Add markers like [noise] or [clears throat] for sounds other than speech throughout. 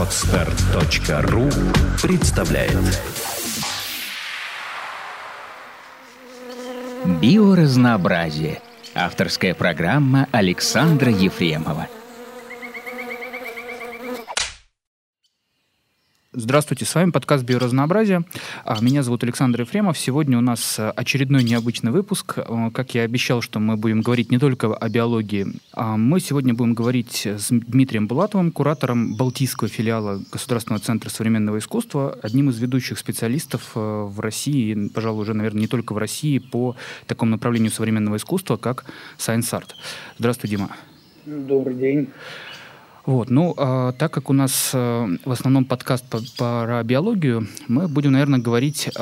Отстар.ру представляет Биоразнообразие. Авторская программа Александра Ефремова. Здравствуйте, с вами подкаст «Биоразнообразие». А, меня зовут Александр Ефремов. Сегодня у нас э, очередной необычный выпуск. Э, как я обещал, что мы будем говорить не только о биологии. А мы сегодня будем говорить с Дмитрием Булатовым, куратором Балтийского филиала Государственного центра современного искусства, одним из ведущих специалистов э, в России, пожалуй, уже, наверное, не только в России, по такому направлению современного искусства, как Science Art. Здравствуй, Дима. Добрый день. Вот, ну, э, так как у нас э, в основном подкаст по, про биологию, мы будем, наверное, говорить э,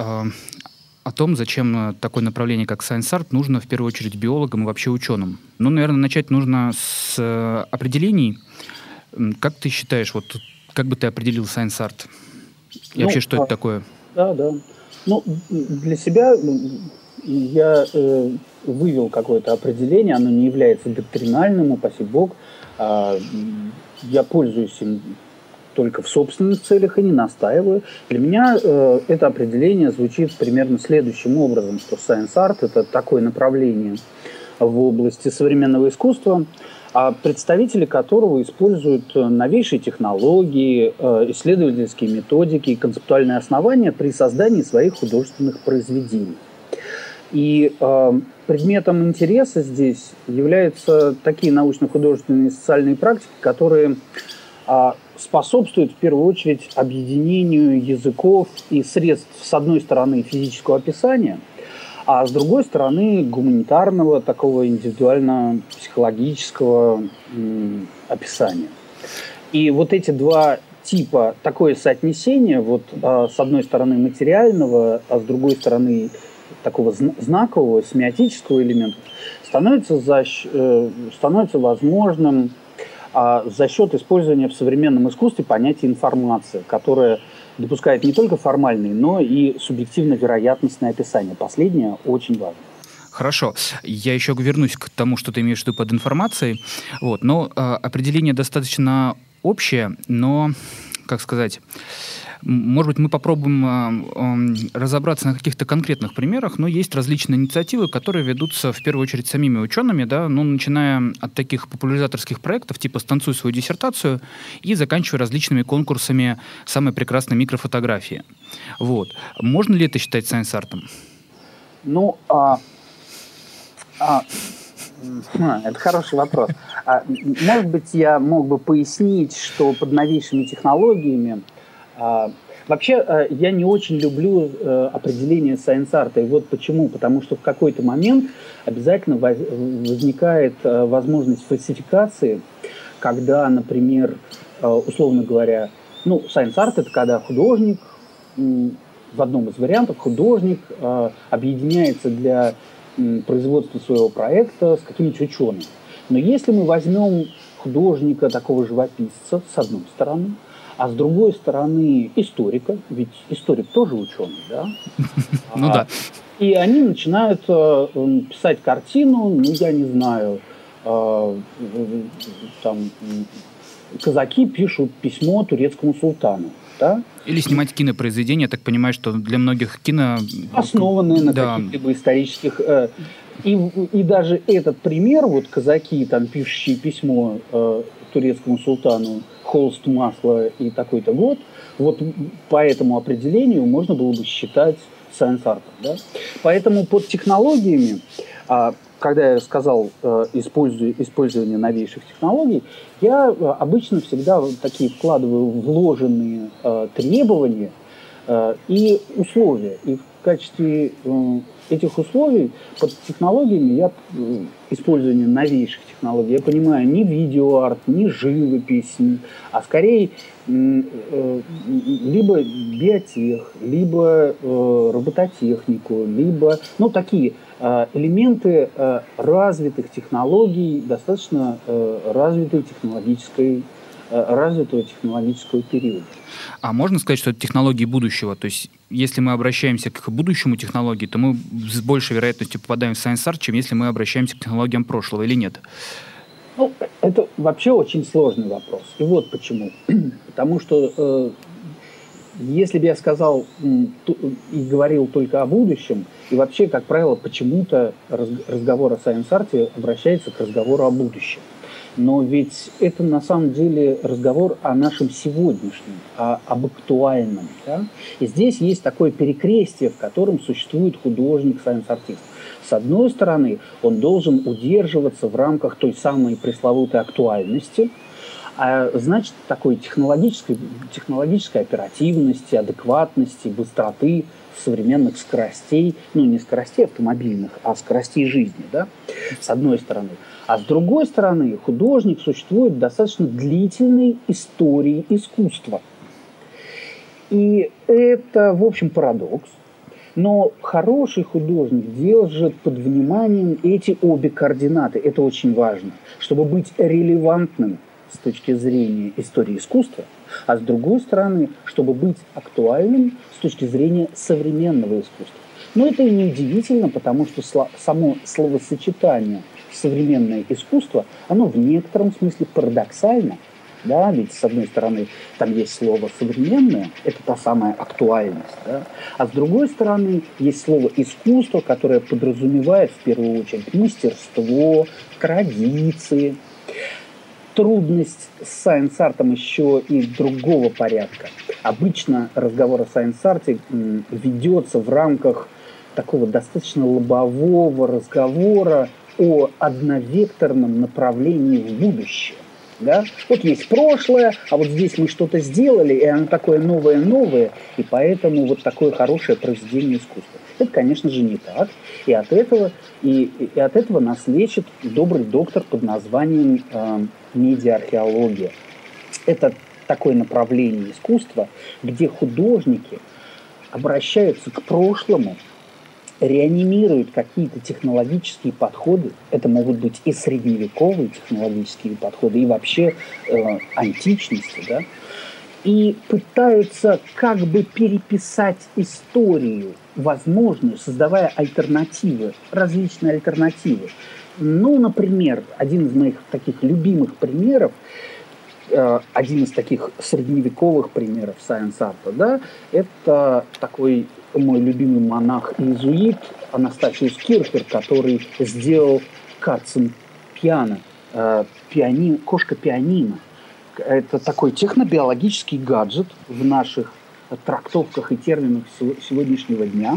о том, зачем такое направление, как Science Art, нужно в первую очередь биологам и вообще ученым. Ну, наверное, начать нужно с э, определений. Как ты считаешь, вот как бы ты определил Science Art? И ну, вообще, что а, это такое? Да, да. Ну, для себя я э, вывел какое-то определение, оно не является доктринальным, упаси бог. А, я пользуюсь им только в собственных целях и не настаиваю. Для меня э, это определение звучит примерно следующим образом, что Science Art – это такое направление в области современного искусства, а представители которого используют новейшие технологии, э, исследовательские методики и концептуальные основания при создании своих художественных произведений. И э, предметом интереса здесь являются такие научно-художественные и социальные практики, которые э, способствуют в первую очередь объединению языков и средств, с одной стороны, физического описания, а с другой стороны, гуманитарного, такого индивидуально-психологического описания. И вот эти два типа, такое соотнесение, вот э, с одной стороны материального, а с другой стороны такого знакового семиотического элемента становится, за, э, становится возможным а, за счет использования в современном искусстве понятия информации, которое допускает не только формальные, но и субъективно-вероятностное описание. Последнее очень важно. Хорошо. Я еще вернусь к тому, что ты имеешь в виду под информацией. Вот. Но э, определение достаточно общее, но, как сказать, может быть, мы попробуем э, разобраться на каких-то конкретных примерах, но есть различные инициативы, которые ведутся в первую очередь самими учеными, да, ну, начиная от таких популяризаторских проектов, типа «Станцуй свою диссертацию» и заканчивая различными конкурсами самой прекрасной микрофотографии. Вот. Можно ли это считать сайенс-артом? Ну, а, а, это хороший вопрос. А, может быть, я мог бы пояснить, что под новейшими технологиями а, вообще, э, я не очень люблю э, определение art. И вот почему. Потому что в какой-то момент обязательно возникает э, возможность фальсификации, когда, например, условно говоря, ну, art – это когда художник, в одном из вариантов художник объединяется для производства своего проекта с каким-нибудь ученым. Но если мы возьмем художника, такого живописца, с одной стороны – а с другой стороны историка, ведь историк тоже ученый, да? [laughs] Ну да. И они начинают э, писать картину, ну я не знаю, э, там казаки пишут письмо турецкому султану. Да? Или снимать кинопроизведения, я так понимаю, что для многих кино... Основанные на да. каких-либо исторических... Э, и, и даже этот пример, вот казаки, там, пишущие письмо турецкому султану, холст масла и такой-то год, вот по этому определению можно было бы считать science art. Да? Поэтому под технологиями, а, когда я сказал э, использование новейших технологий, я э, обычно всегда такие вкладываю вложенные э, требования и условия. И в качестве этих условий под технологиями я использование новейших технологий, я понимаю не видеоарт, не живопись, а скорее э, либо биотех, либо э, робототехнику, либо ну, такие э, элементы развитых технологий, достаточно развитой технологической развитого технологического периода. А можно сказать, что это технологии будущего? То есть, если мы обращаемся к будущему технологии, то мы с большей вероятностью попадаем в Science Art, чем если мы обращаемся к технологиям прошлого или нет? Ну, это вообще очень сложный вопрос. И вот почему. [clears throat] Потому что э, если бы я сказал и говорил только о будущем, и вообще, как правило, почему-то разговор о Art обращается к разговору о будущем. Но ведь это на самом деле разговор о нашем сегодняшнем, о, об актуальном. Да? И здесь есть такое перекрестие, в котором существует художник-сайенс-артист. С одной стороны, он должен удерживаться в рамках той самой пресловутой актуальности, а значит, такой технологической, технологической оперативности, адекватности, быстроты, современных скоростей, ну не скоростей автомобильных, а скоростей жизни, да, с одной стороны. А с другой стороны, художник существует достаточно длительной истории искусства. И это, в общем, парадокс, но хороший художник держит под вниманием эти обе координаты. Это очень важно. Чтобы быть релевантным с точки зрения истории искусства, а с другой стороны, чтобы быть актуальным с точки зрения современного искусства. Но это и не удивительно, потому что само словосочетание современное искусство, оно в некотором смысле парадоксально, да, ведь с одной стороны там есть слово современное, это та самая актуальность, да, а с другой стороны есть слово искусство, которое подразумевает в первую очередь мастерство, традиции. Трудность с сайенс-артом еще и другого порядка. Обычно разговор о сайенс-арте ведется в рамках такого достаточно лобового разговора о одновекторном направлении в будущее. Да? Вот есть прошлое, а вот здесь мы что-то сделали, и оно такое новое-новое, и поэтому вот такое хорошее произведение искусства. Это, конечно же, не так. И от этого, и, и от этого нас лечит добрый доктор под названием э, медиархеология. Это такое направление искусства, где художники обращаются к прошлому реанимируют какие-то технологические подходы. Это могут быть и средневековые технологические подходы, и вообще э, античности, да, и пытаются как бы переписать историю возможную, создавая альтернативы, различные альтернативы. Ну, например, один из моих таких любимых примеров э, один из таких средневековых примеров сайенс-арта, да, это такой мой любимый монах иезуит Анастасиус Кирхер, который сделал Кацин пиано, э, пиани, кошка пианино. Это такой технобиологический гаджет в наших трактовках и терминах сегодняшнего дня.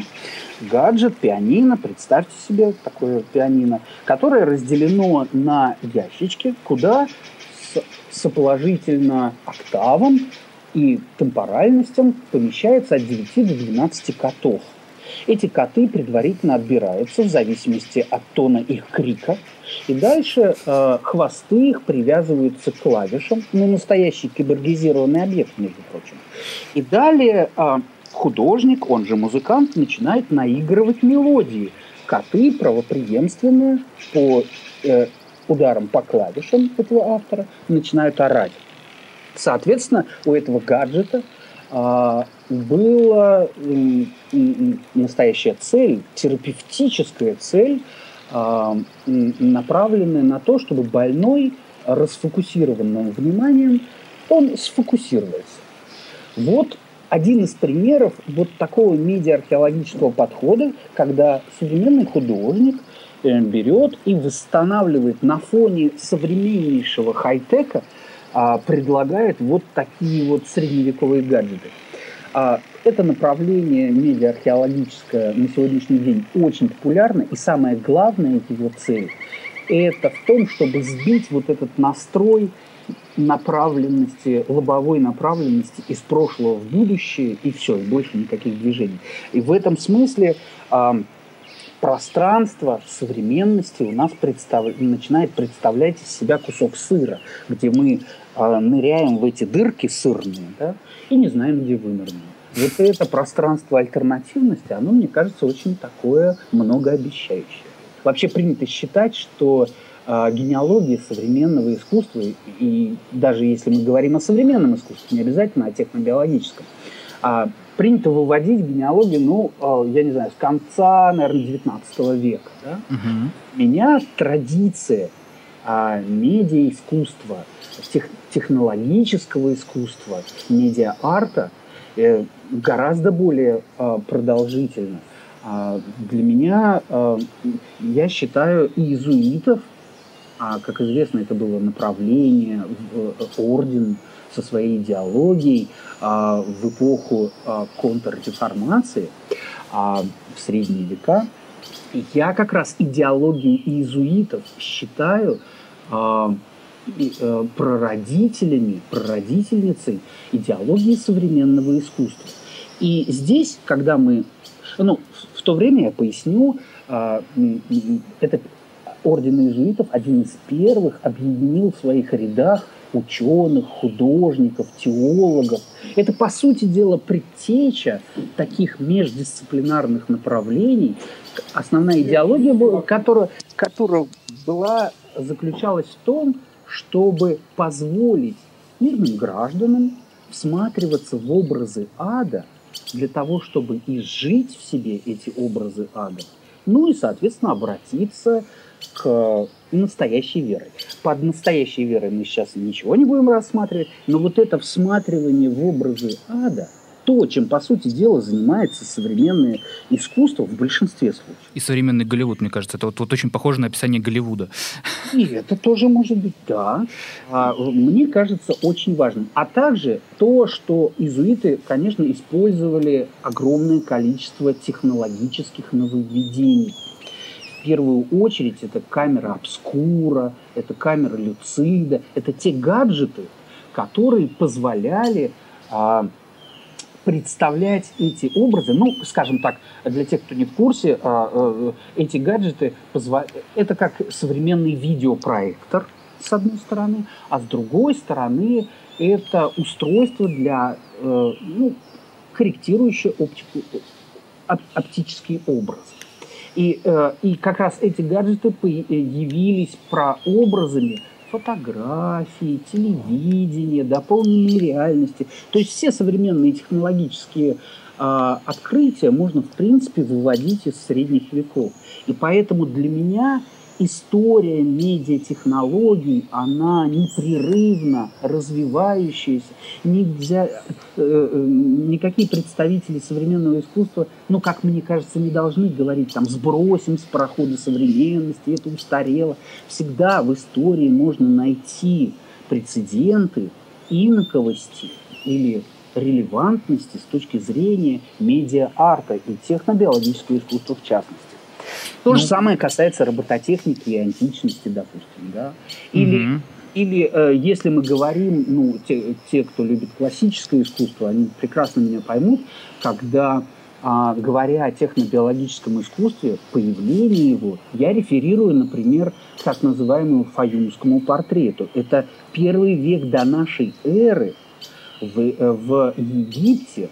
Гаджет, пианино, представьте себе такое пианино, которое разделено на ящички, куда соположительно октавам и темпоральностям помещается от 9 до 12 котов. Эти коты предварительно отбираются в зависимости от тона их крика, и дальше э, хвосты их привязываются к клавишам, ну, настоящий киборгизированный объект, между прочим. И далее э, художник, он же музыкант, начинает наигрывать мелодии. Коты правоприемственно по э, ударам по клавишам этого автора начинают орать. Соответственно, у этого гаджета была настоящая цель, терапевтическая цель, а, направленная на то, чтобы больной расфокусированным вниманием он сфокусировался. Вот один из примеров вот такого медиа-археологического подхода, когда современный художник э, берет и восстанавливает на фоне современнейшего хай-тека – а, предлагает вот такие вот средневековые гаджеты. А, это направление медиа-археологическое на сегодняшний день очень популярно, и самое главное его цель – это в том, чтобы сбить вот этот настрой направленности, лобовой направленности из прошлого в будущее, и все, и больше никаких движений. И в этом смысле пространство современности у нас представ... начинает представлять из себя кусок сыра, где мы э, ныряем в эти дырки сырные да, и не знаем, где вынырнем. Вот это пространство альтернативности, оно, мне кажется, очень такое многообещающее. Вообще принято считать, что э, генеалогия современного искусства, и даже если мы говорим о современном искусстве, не обязательно о технобиологическом, а принято выводить генеалогию, ну, э, я не знаю, с конца, наверное, 19 века. Да? Угу. Меня традиция а, медиа-искусства, тех, технологического искусства, медиа-арта э, гораздо более э, продолжительно. А для меня, э, я считаю, иезуитов, а, как известно, это было направление, в, э, орден со своей идеологией а, в эпоху а, контрреформации а, в средние века, я как раз идеологию иезуитов считаю а, э, прародителями, прародительницей идеологии современного искусства. И здесь, когда мы, ну, в то время я поясню, а, это орден иезуитов один из первых объединил в своих рядах ученых, художников, теологов. Это, по сути дела, предтеча таких междисциплинарных направлений. Основная идеология, которая, которая была, заключалась в том, чтобы позволить мирным гражданам всматриваться в образы ада для того, чтобы изжить в себе эти образы ада, ну и, соответственно, обратиться к настоящей верой. Под настоящей верой мы сейчас ничего не будем рассматривать, но вот это всматривание в образы ада – то, чем, по сути дела, занимается современное искусство в большинстве случаев. И современный Голливуд, мне кажется, это вот, вот очень похоже на описание Голливуда. И это тоже может быть, да. А, мне кажется, очень важным. А также то, что изуиты, конечно, использовали огромное количество технологических нововведений в первую очередь это камера обскура, это камера люцида, это те гаджеты, которые позволяли а, представлять эти образы. Ну, скажем так, для тех, кто не в курсе, а, а, эти гаджеты позва... это как современный видеопроектор с одной стороны, а с другой стороны это устройство для э, ну, корректирующее оптику, оптический образ. И, э, и как раз эти гаджеты появились прообразами фотографии, телевидения, дополненной реальности. То есть все современные технологические э, открытия можно, в принципе, выводить из средних веков. И поэтому для меня история медиатехнологий, она непрерывно развивающаяся. Нельзя, э, э, никакие представители современного искусства, ну, как мне кажется, не должны говорить, там, сбросим с парохода современности, это устарело. Всегда в истории можно найти прецеденты инаковости или релевантности с точки зрения медиа-арта и технобиологического искусства в частности. То ну, же самое касается робототехники и античности, допустим, да. Или, угу. или э, если мы говорим, ну, те, те, кто любит классическое искусство, они прекрасно меня поймут, когда а, говоря о технобиологическом искусстве, появлении его, я реферирую, например, к так называемому фаюмскому портрету. Это первый век до нашей эры в, э, в Египте,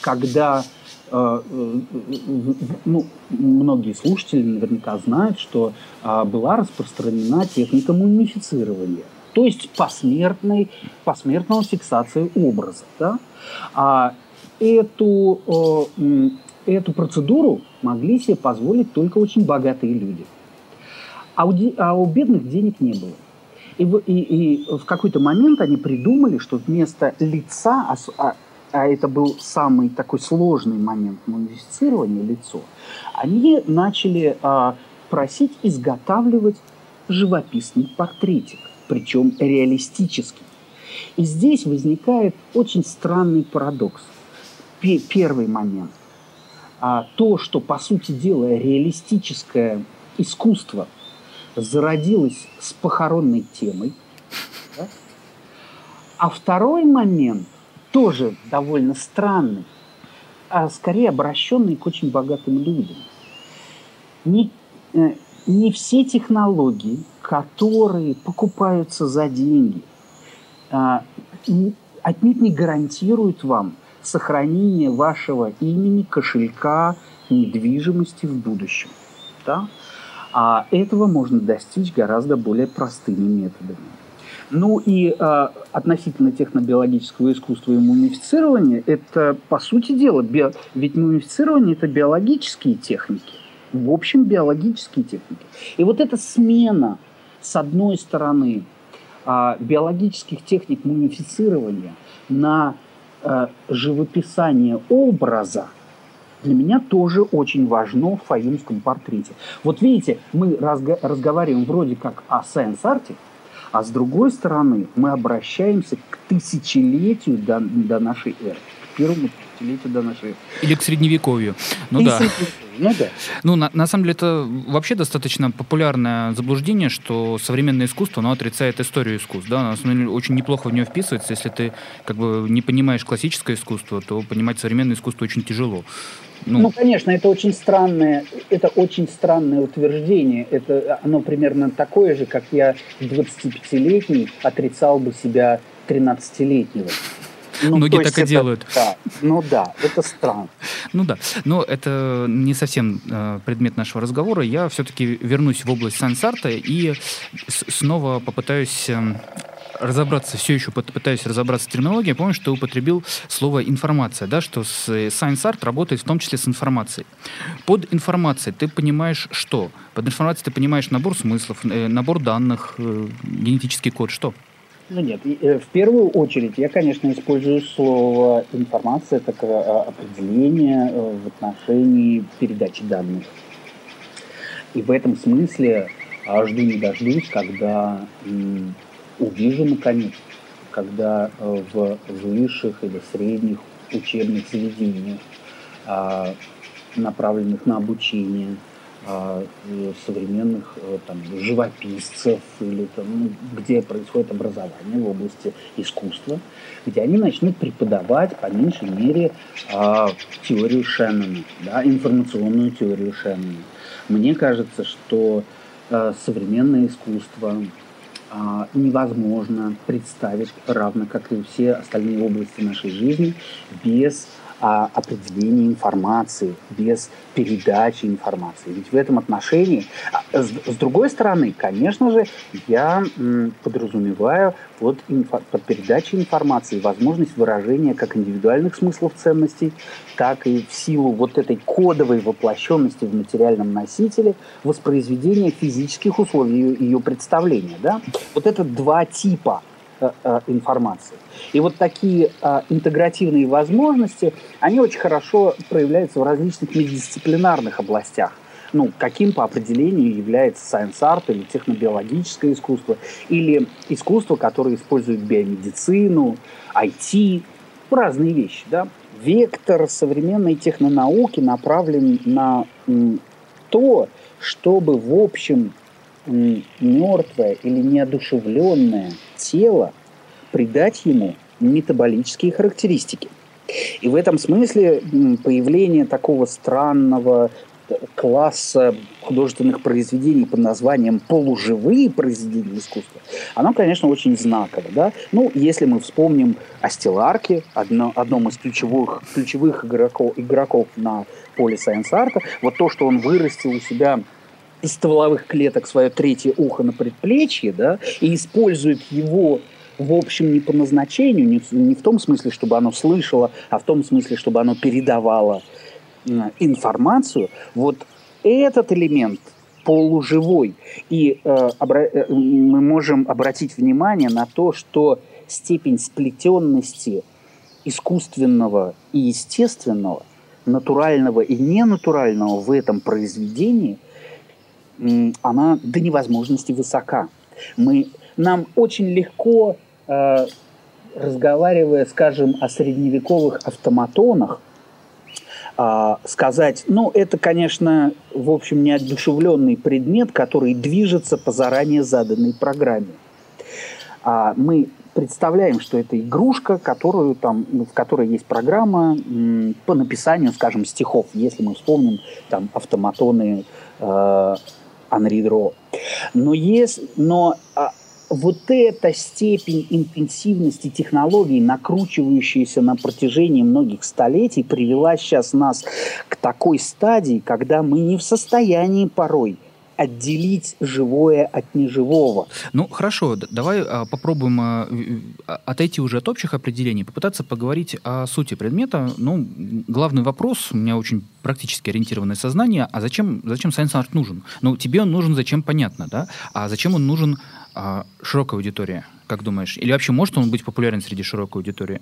когда ну, многие слушатели наверняка знают, что а, была распространена техника мумифицирования, то есть посмертной, посмертного фиксации образа. Да? А эту, э, эту процедуру могли себе позволить только очень богатые люди. А у, а у бедных денег не было. И и, и в какой-то момент они придумали, что вместо лица, а, это был самый такой сложный момент мумифицирования лицо, они начали а, просить изготавливать живописный портретик, причем реалистический. И здесь возникает очень странный парадокс. Первый момент. А, то, что, по сути дела, реалистическое искусство зародилось с похоронной темой. Да? А второй момент – тоже довольно странный, а скорее обращенный к очень богатым людям. Не, э, не все технологии, которые покупаются за деньги, а, отнюдь не гарантируют вам сохранение вашего имени, кошелька, недвижимости в будущем. Да? А этого можно достичь гораздо более простыми методами. Ну и э, относительно технобиологического искусства и мумифицирования, это, по сути дела, био... ведь мумифицирование – это биологические техники, в общем, биологические техники. И вот эта смена с одной стороны, а, биологических техник мумифицирования на а, живописание образа для меня тоже очень важно в фаюмском портрете. Вот видите, мы разго- разговариваем вроде как о сайенс-арте, а с другой стороны мы обращаемся к тысячелетию до, до нашей эры, к первому тысячелетию до нашей эры. Или к средневековью. Ну да. средневековью. Ну да. Ну, на, на самом деле, это вообще достаточно популярное заблуждение, что современное искусство, оно отрицает историю искусств. Да? На самом деле, очень неплохо в нее вписывается. Если ты как бы не понимаешь классическое искусство, то понимать современное искусство очень тяжело. Ну, ну, конечно, это очень странное, это очень странное утверждение. Это оно примерно такое же, как я 25-летний отрицал бы себя 13-летнего. Ну, Многие так и это, делают. Да, ну да, это странно. [laughs] Ну да, но это не совсем э, предмет нашего разговора. Я все-таки вернусь в область сансарта и снова попытаюсь э, разобраться, все еще пытаюсь разобраться в терминологии, помню, что употребил слово информация, да, что с Science Art работает в том числе с информацией. Под информацией ты понимаешь что? Под информацией ты понимаешь набор смыслов, э, набор данных, э, генетический код, что? Ну нет, э, в первую очередь я, конечно, использую слово информация как определение в отношении передачи данных. И в этом смысле а, жду не дождусь, когда увижу наконец, когда э, в высших или средних учебных заведениях, а, направленных на обучение а, современных э, там, живописцев или там, ну, где происходит образование в области искусства, где они начнут преподавать по меньшей мере а, теорию Шеннона, да, информационную теорию Шеннона. Мне кажется, что э, современное искусство а, невозможно представить, равно как и все остальные области нашей жизни, без а, определения информации, без передачи информации. Ведь в этом отношении, а, с, с другой стороны, конечно же, я м, подразумеваю под, инфо, под передачей информации возможность выражения как индивидуальных смыслов ценностей, так и в силу вот этой кодовой воплощенности в материальном носителе воспроизведения физических условий ее, ее представления. Да? Вот это два типа информации. И вот такие э, интегративные возможности, они очень хорошо проявляются в различных междисциплинарных областях. Ну, каким по определению является science art или технобиологическое искусство, или искусство, которое использует биомедицину, IT, разные вещи, да. Вектор современной технонауки направлен на то, чтобы в общем мертвое или неодушевленное тело придать ему метаболические характеристики. И в этом смысле появление такого странного э, класса художественных произведений под названием полуживые произведения искусства, оно, конечно, очень знаково. Да? Ну, если мы вспомним о Стелларке, одно, одном из ключевых, ключевых игроков, игроков на поле сайенс-арта, вот то, что он вырастил у себя из стволовых клеток свое третье ухо на предплечье, да, и использует его в общем не по назначению, не, не в том смысле, чтобы оно слышало, а в том смысле, чтобы оно передавало информацию, вот этот элемент полуживой. И э, обра- э, мы можем обратить внимание на то, что степень сплетенности искусственного и естественного, натурального и ненатурального в этом произведении – она до невозможности высока. Мы, нам очень легко, э, разговаривая, скажем, о средневековых автоматонах, э, сказать, ну, это, конечно, в общем, неодушевленный предмет, который движется по заранее заданной программе. А мы представляем, что это игрушка, которую там, в которой есть программа по написанию, скажем, стихов. Если мы вспомним там автоматоны э, Анри Дро. Но, есть, но а, вот эта степень интенсивности технологий, накручивающаяся на протяжении многих столетий, привела сейчас нас к такой стадии, когда мы не в состоянии порой отделить живое от неживого. Ну, хорошо, давай а, попробуем а, отойти уже от общих определений, попытаться поговорить о сути предмета. Ну, главный вопрос, у меня очень практически ориентированное сознание, а зачем, зачем Science Art нужен? Ну, тебе он нужен, зачем, понятно, да? А зачем он нужен а, широкой аудитории, как думаешь? Или вообще может он быть популярен среди широкой аудитории?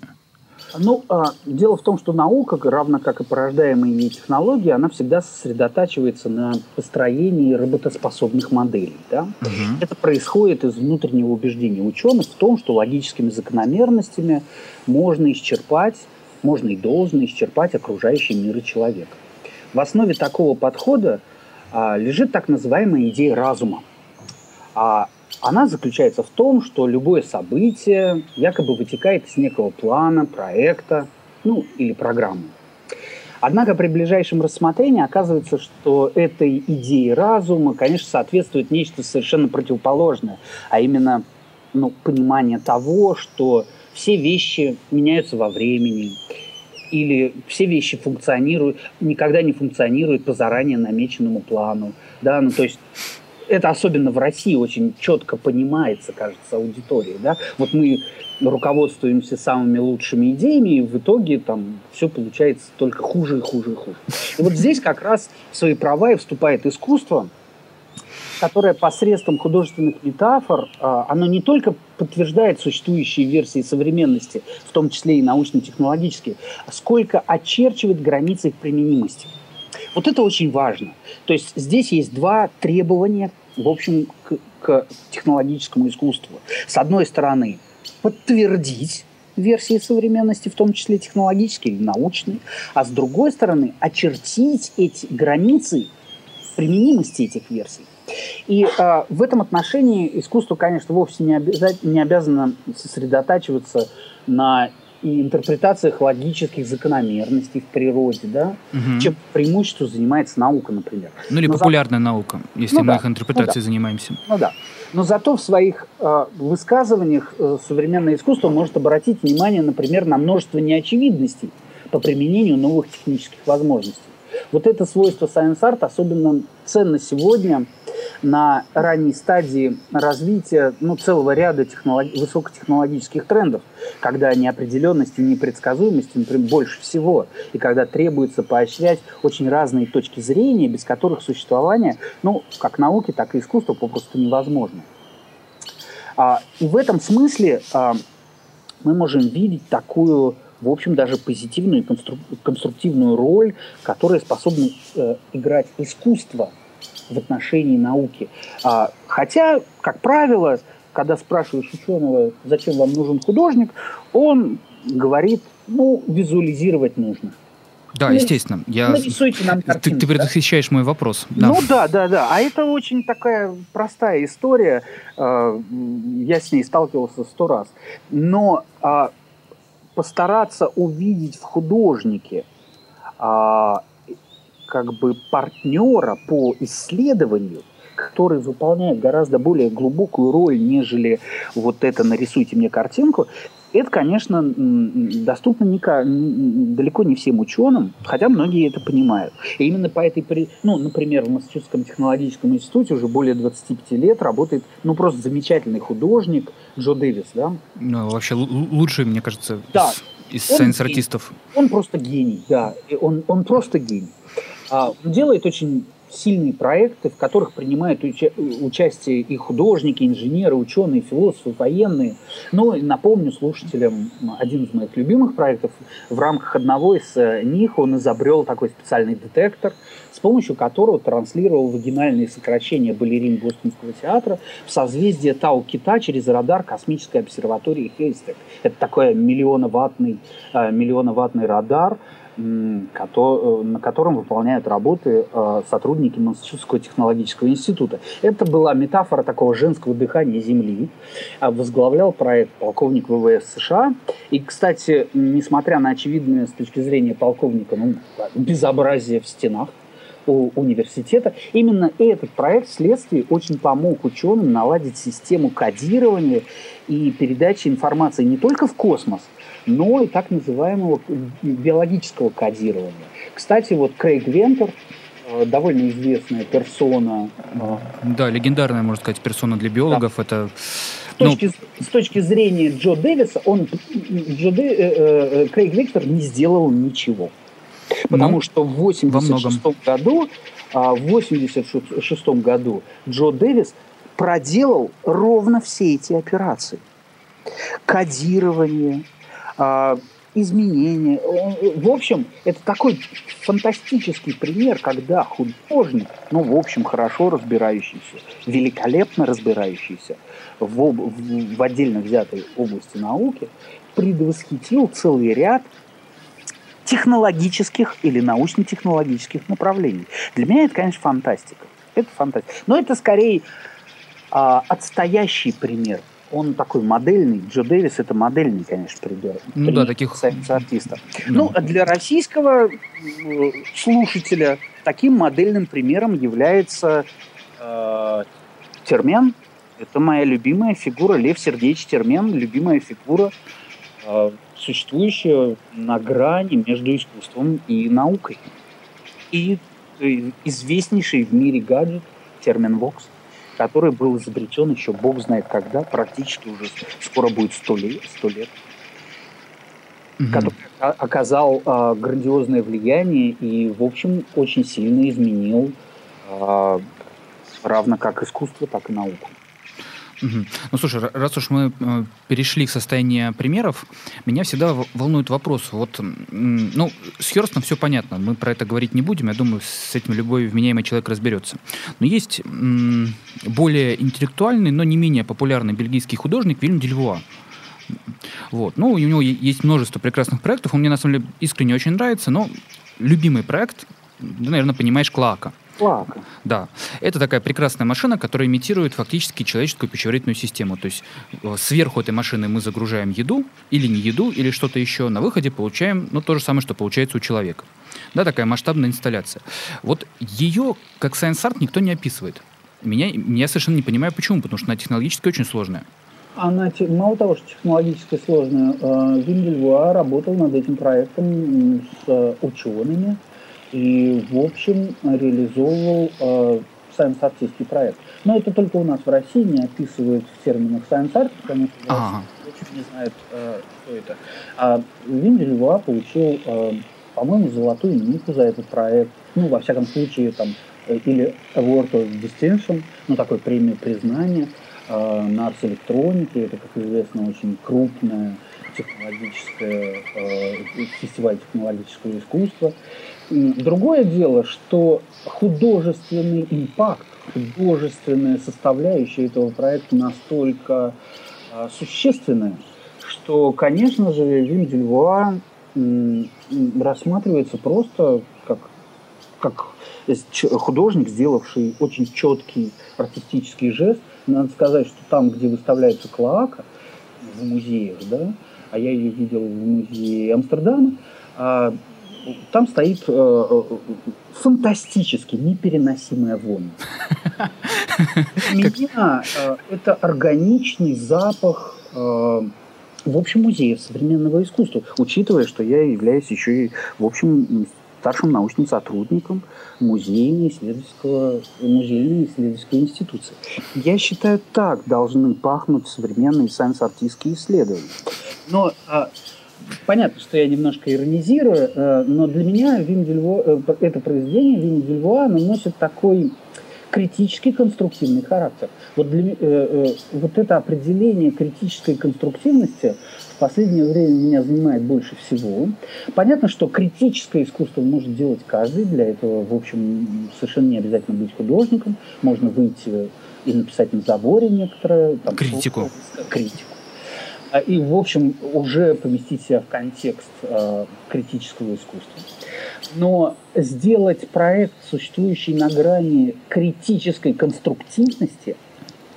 Ну, а, дело в том, что наука, равно как и порождаемые ей технологии, она всегда сосредотачивается на построении работоспособных моделей. Да? Угу. Это происходит из внутреннего убеждения ученых в том, что логическими закономерностями можно исчерпать, можно и должно исчерпать окружающий мир и человека. В основе такого подхода а, лежит так называемая идея разума. А она заключается в том, что любое событие якобы вытекает из некого плана, проекта, ну или программы. Однако при ближайшем рассмотрении оказывается, что этой идее разума, конечно, соответствует нечто совершенно противоположное, а именно ну, понимание того, что все вещи меняются во времени, или все вещи функционируют, никогда не функционируют по заранее намеченному плану. Да? Ну, то есть это особенно в России очень четко понимается, кажется, аудиторией. Да? Вот мы руководствуемся самыми лучшими идеями, и в итоге там все получается только хуже и хуже и хуже. И вот здесь как раз в свои права и вступает искусство, которое посредством художественных метафор, а, оно не только подтверждает существующие версии современности, в том числе и научно-технологические, а сколько очерчивает границы их применимости. Вот это очень важно. То есть здесь есть два требования, в общем, к, к технологическому искусству. С одной стороны, подтвердить версии современности, в том числе технологические или научные, а с другой стороны, очертить эти границы применимости этих версий. И э, в этом отношении искусство, конечно, вовсе не, обяза- не обязано сосредотачиваться на и интерпретациях логических закономерностей в природе, да, угу. чем преимущество занимается наука, например. Ну или Но популярная за... наука, если ну, мы да, их интерпретацией ну, да. занимаемся. Ну да. Но зато в своих э, высказываниях э, современное искусство может обратить внимание, например, на множество неочевидностей по применению новых технических возможностей. Вот это свойство Science Art особенно ценно сегодня на ранней стадии развития ну, целого ряда технолог... высокотехнологических трендов, когда неопределенность и непредсказуемость например, больше всего, и когда требуется поощрять очень разные точки зрения, без которых существование, ну, как науки, так и искусства попросту невозможно. А, и в этом смысле а, мы можем видеть такую в общем, даже позитивную и конструктивную роль, которая способна э, играть искусство в отношении науки. А, хотя, как правило, когда спрашиваешь ученого, зачем вам нужен художник, он говорит, ну, визуализировать нужно. Да, естественно. Я... Нарисуйте нам картинку, ты, ты предвосхищаешь да? мой вопрос. Да. Ну да, да, да. А это очень такая простая история. А, я с ней сталкивался сто раз. Но а, постараться увидеть в художнике а, как бы партнера по исследованию, который выполняет гораздо более глубокую роль, нежели вот это «нарисуйте мне картинку», это, конечно, доступно не, далеко не всем ученым, хотя многие это понимают. И именно по этой, ну, например, в Массачусетском технологическом институте уже более 25 лет работает, ну, просто замечательный художник Джо Дэвис, да? Ну, вообще лучший, мне кажется, да. из, из сайенс-артистов. Он просто гений, да, он, он просто гений. А, делает очень сильные проекты, в которых принимают уча- участие и художники, инженеры, ученые, философы, военные. Ну, напомню слушателям один из моих любимых проектов. В рамках одного из э, них он изобрел такой специальный детектор, с помощью которого транслировал вагинальные сокращения балерин Бостонского театра в созвездие Тау-Кита через радар космической обсерватории Хейстек. Это такой миллионоваттный, э, миллионоваттный радар, на котором выполняют работы э, сотрудники Массачусетского технологического института. Это была метафора такого женского дыхания Земли. А возглавлял проект полковник ВВС США. И, кстати, несмотря на очевидное с точки зрения полковника ну, безобразие в стенах, университета. Именно этот проект вследствие очень помог ученым наладить систему кодирования и передачи информации не только в космос, но и так называемого биологического кодирования. Кстати, вот Крейг Вентер, э, довольно известная персона. Э, да, легендарная, можно сказать, персона для биологов. Да. Это с точки, ну... с точки зрения Джо Дэвиса, он, Джо Дэ, э, э, Крейг Виктор не сделал ничего. Потому ну, что в 86 году, а, в 86 году Джо Дэвис проделал ровно все эти операции. Кодирование, изменения. В общем, это такой фантастический пример, когда художник, ну, в общем, хорошо разбирающийся, великолепно разбирающийся в, об, в отдельно взятой области науки, предвосхитил целый ряд технологических или научно-технологических направлений. Для меня это, конечно, фантастика. Это фантастика. Но это скорее а, отстоящий пример он такой модельный. Джо Дэвис это модельный, конечно, пример. Ну да, таких... артиста. Ну, а для российского э, слушателя таким модельным примером является э, Термен. Это моя любимая фигура, Лев Сергеевич Термен, любимая фигура, э, существующая на грани между искусством и наукой. И э, известнейший в мире гаджет Термен Вокс который был изобретен еще бог знает когда, практически уже скоро будет сто лет, 100 лет угу. который оказал э, грандиозное влияние и, в общем, очень сильно изменил э, равно как искусство, так и науку. Ну, слушай, раз уж мы э, перешли к состоянию примеров, меня всегда волнует вопрос. Вот, ну, с Херстом все понятно, мы про это говорить не будем, я думаю, с этим любой вменяемый человек разберется. Но есть более интеллектуальный, но не менее популярный бельгийский художник Вильм Дельвуа. Вот. Ну, у него есть множество прекрасных проектов, он мне на самом деле искренне очень нравится, но любимый проект, ты, наверное, понимаешь, Клака. Плака. Да. Это такая прекрасная машина, которая имитирует фактически человеческую пищеварительную систему. То есть э, сверху этой машины мы загружаем еду, или не еду, или что-то еще. На выходе получаем ну, то же самое, что получается у человека. Да, такая масштабная инсталляция. Вот ее, как Science Art, никто не описывает. Меня, я совершенно не понимаю, почему, потому что она технологически очень сложная. Она, мало того, что технологически сложная, э, Виндельвуа работал над этим проектом с учеными, и, в общем, реализовывал э, science-артистский проект. Но это только у нас в России не описывают в терминах science art, потому что ага. не знает, э, что это. А Виндель Луа получил, э, по-моему, золотую нику за этот проект. Ну, во всяком случае, там, э, или Award of Distinction, ну, такой премию признания э, на Арс Электронике. Это, как известно, очень крупная технологическое, э, фестиваль технологического искусства. Другое дело, что художественный импакт, художественная составляющая этого проекта настолько э, существенная, что, конечно же, Вим Дюльвуа рассматривается просто как, как художник, сделавший очень четкий артистический жест. Надо сказать, что там, где выставляется клоака, в музеях, да, а я ее видел в музее Амстердама, а, там стоит э, э, фантастически непереносимая вонь. [laughs] Для меня э, это органичный запах э, в общем, музея современного искусства, учитывая, что я являюсь еще и, в общем, старшим научным сотрудником музейной исследовательского, музейной исследовательской институции. Я считаю, так должны пахнуть современные сайенс-артистские исследования. Но а, понятно, что я немножко иронизирую, э, но для меня Вим Дельво, э, это произведение Вим Дельвуа носит такой критический конструктивный характер. Вот, для, э, вот это определение критической конструктивности в последнее время меня занимает больше всего. Понятно, что критическое искусство может делать каждый. Для этого, в общем, совершенно не обязательно быть художником. Можно выйти и написать на заборе некоторое. Там, критику. Критику. А, и, в общем, уже поместить себя в контекст э, критического искусства. Но сделать проект, существующий на грани критической конструктивности,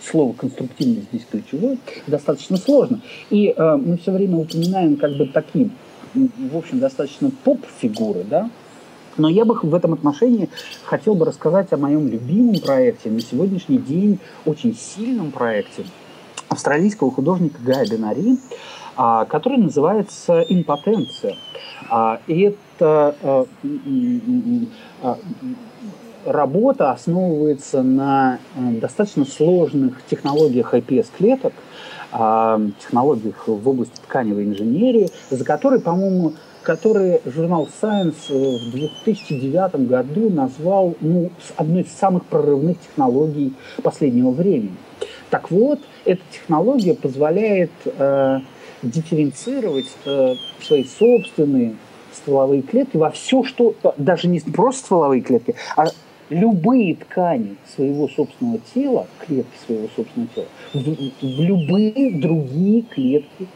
слово конструктивность здесь ключевое, достаточно сложно. И э, мы все время упоминаем как бы такие, в общем, достаточно поп-фигуры, да, но я бы в этом отношении хотел бы рассказать о моем любимом проекте, на сегодняшний день очень сильном проекте – австралийского художника Гая Бенари, а, который называется «Импотенция». А, и это а, работа основывается на достаточно сложных технологиях IPS-клеток, технологиях в области тканевой инженерии, за которые, по-моему, которые журнал Science в 2009 году назвал ну, одной из самых прорывных технологий последнего времени. Так вот, эта технология позволяет э, дифференцировать э, свои собственные стволовые клетки во все, что даже не просто стволовые клетки, а любые ткани своего собственного тела, клетки своего собственного тела, в, в любые другие клетки,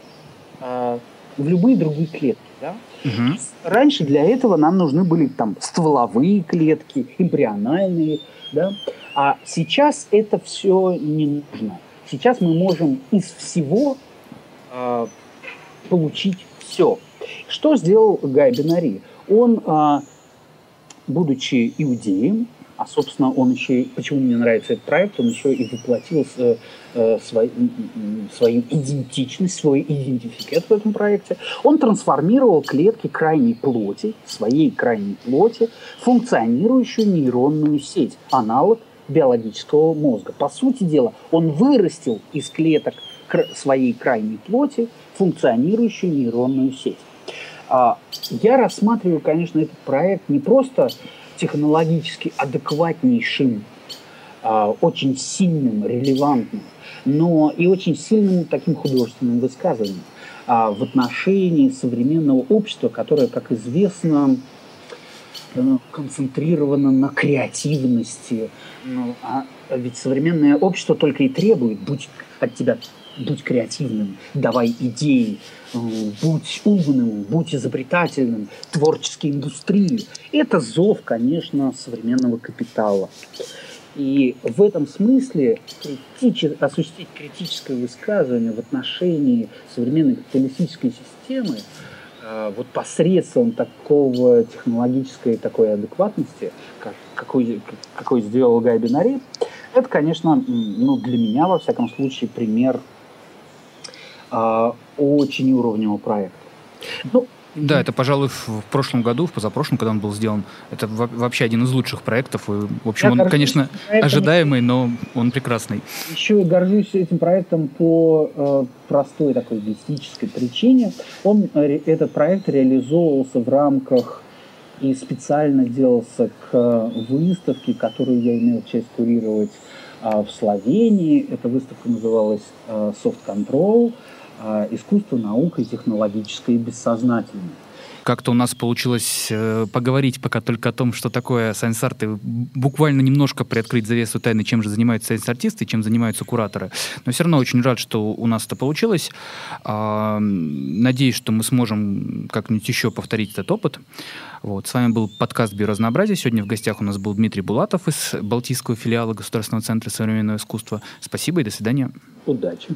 э, в любые другие клетки. Да? Угу. Раньше для этого нам нужны были там стволовые клетки, эмбриональные, да? а сейчас это все не нужно. Сейчас мы можем из всего э, получить все. Что сделал Гай Бенари? Он, э, будучи иудеем, а, собственно, он еще, почему мне нравится этот проект, он еще и воплотил э, э, свой, свою идентичность, свой идентификат в этом проекте. Он трансформировал клетки крайней плоти, своей крайней плоти, функционирующую нейронную сеть, аналог биологического мозга. По сути дела, он вырастил из клеток своей крайней плоти функционирующую нейронную сеть. А, я рассматриваю, конечно, этот проект не просто технологически адекватнейшим, а, очень сильным, релевантным, но и очень сильным таким художественным высказыванием а, в отношении современного общества, которое, как известно, концентрировано на креативности. Ну, а ведь современное общество только и требует будь от тебя будь креативным, давай идеи, э, будь умным, будь изобретательным, творческой индустрии. Это зов, конечно, современного капитала. И в этом смысле критичес... осуществить критическое высказывание в отношении современной капиталистической системы вот посредством такого технологической такой адекватности, как, какой, какой сделал Гай Бинари, это, конечно, ну, для меня, во всяком случае, пример а, очень уровневого проекта. Ну, да, это, пожалуй, в прошлом году, в позапрошлом, когда он был сделан, это вообще один из лучших проектов. И, в общем, Я он, конечно, проектом, ожидаемый, но он прекрасный. Еще я горжусь этим проектом по э, простой такой мистической причине. Он, э, этот проект реализовывался в рамках и специально делался к э, выставке, которую я имел честь курировать э, в Словении. Эта выставка называлась э, Soft Control – а, искусство, наука и технологическое и бессознательное. Как-то у нас получилось э, поговорить пока только о том, что такое сайенс-арт, буквально немножко приоткрыть завесу тайны, чем же занимаются сайенс-артисты, чем занимаются кураторы. Но все равно очень рад, что у нас это получилось. Э, надеюсь, что мы сможем как-нибудь еще повторить этот опыт. Вот. С вами был подкаст «Биоразнообразие». Сегодня в гостях у нас был Дмитрий Булатов из Балтийского филиала Государственного центра современного искусства. Спасибо и до свидания. Удачи.